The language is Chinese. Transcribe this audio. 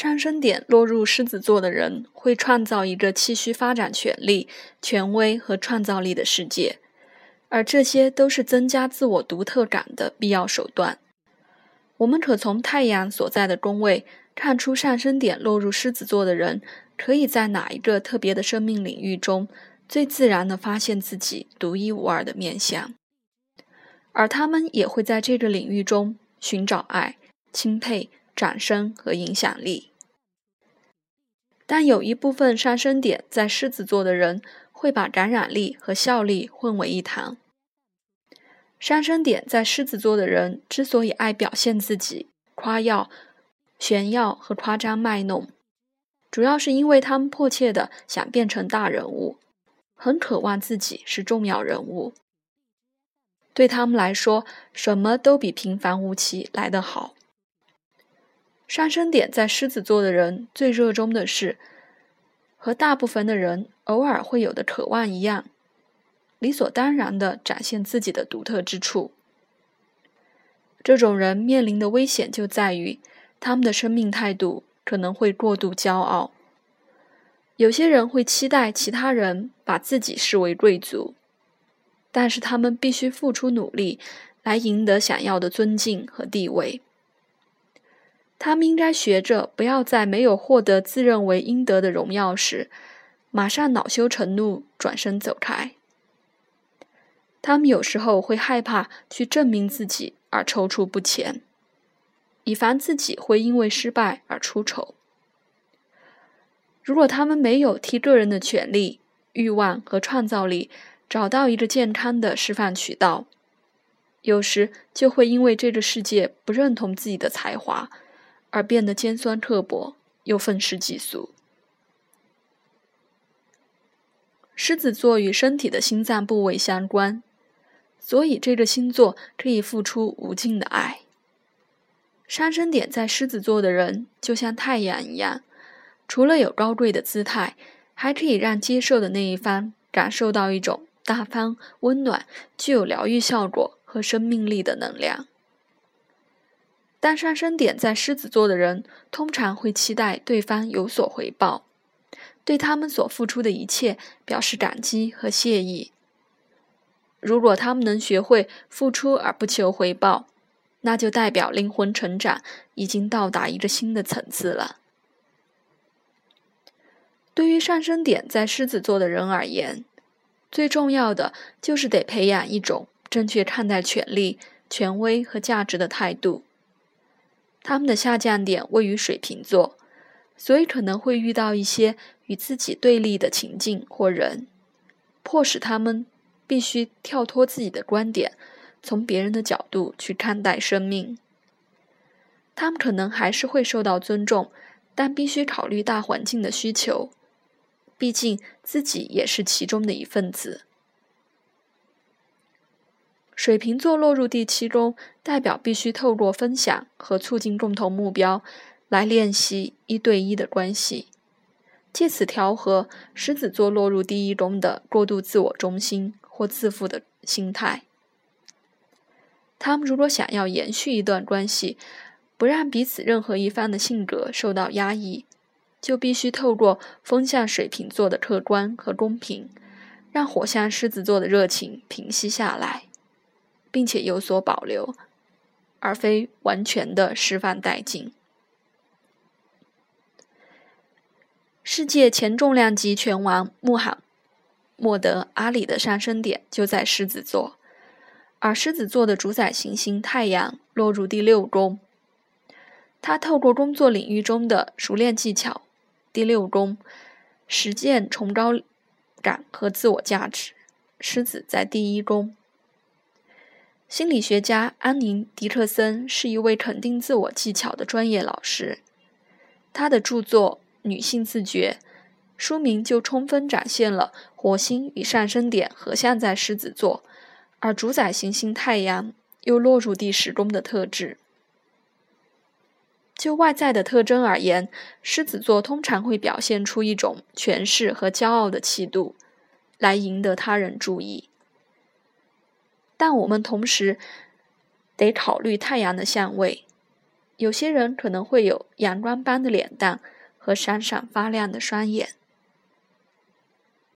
上升点落入狮子座的人会创造一个气虚发展权力、权威和创造力的世界，而这些都是增加自我独特感的必要手段。我们可从太阳所在的宫位看出，上升点落入狮子座的人可以在哪一个特别的生命领域中最自然地发现自己独一无二的面相，而他们也会在这个领域中寻找爱、钦佩。掌声和影响力，但有一部分上升点在狮子座的人会把感染力和效力混为一谈。上升点在狮子座的人之所以爱表现自己、夸耀、炫耀和夸张卖弄，主要是因为他们迫切的想变成大人物，很渴望自己是重要人物。对他们来说，什么都比平凡无奇来得好。上升点在狮子座的人最热衷的是，和大部分的人偶尔会有的渴望一样，理所当然地展现自己的独特之处。这种人面临的危险就在于，他们的生命态度可能会过度骄傲。有些人会期待其他人把自己视为贵族，但是他们必须付出努力来赢得想要的尊敬和地位。他们应该学着不要在没有获得自认为应得的荣耀时，马上恼羞成怒，转身走开。他们有时候会害怕去证明自己而踌躇不前，以防自己会因为失败而出丑。如果他们没有替个人的权利、欲望和创造力找到一个健康的释放渠道，有时就会因为这个世界不认同自己的才华。而变得尖酸刻薄又愤世嫉俗。狮子座与身体的心脏部位相关，所以这个星座可以付出无尽的爱。上升点在狮子座的人就像太阳一样，除了有高贵的姿态，还可以让接受的那一方感受到一种大方、温暖、具有疗愈效果和生命力的能量。但上升点在狮子座的人通常会期待对方有所回报，对他们所付出的一切表示感激和谢意。如果他们能学会付出而不求回报，那就代表灵魂成长已经到达一个新的层次了。对于上升点在狮子座的人而言，最重要的就是得培养一种正确看待权力、权威和价值的态度。他们的下降点位于水瓶座，所以可能会遇到一些与自己对立的情境或人，迫使他们必须跳脱自己的观点，从别人的角度去看待生命。他们可能还是会受到尊重，但必须考虑大环境的需求，毕竟自己也是其中的一份子。水瓶座落入第七宫，代表必须透过分享和促进共同目标，来练习一对一的关系，借此调和狮子座落入第一宫的过度自我中心或自负的心态。他们如果想要延续一段关系，不让彼此任何一方的性格受到压抑，就必须透过风向水瓶座的客观和公平，让火象狮子座的热情平息下来。并且有所保留，而非完全的释放殆尽。世界前重量级拳王穆罕默德·阿里的上升点就在狮子座，而狮子座的主宰行星太阳落入第六宫。他透过工作领域中的熟练技巧，第六宫实践崇高感和自我价值。狮子在第一宫。心理学家安宁·迪克森是一位肯定自我技巧的专业老师。他的著作《女性自觉》书名就充分展现了火星与上升点合相在狮子座，而主宰行星太阳又落入第十宫的特质。就外在的特征而言，狮子座通常会表现出一种权势和骄傲的气度，来赢得他人注意。但我们同时得考虑太阳的相位，有些人可能会有阳光般的脸蛋和闪闪发亮的双眼。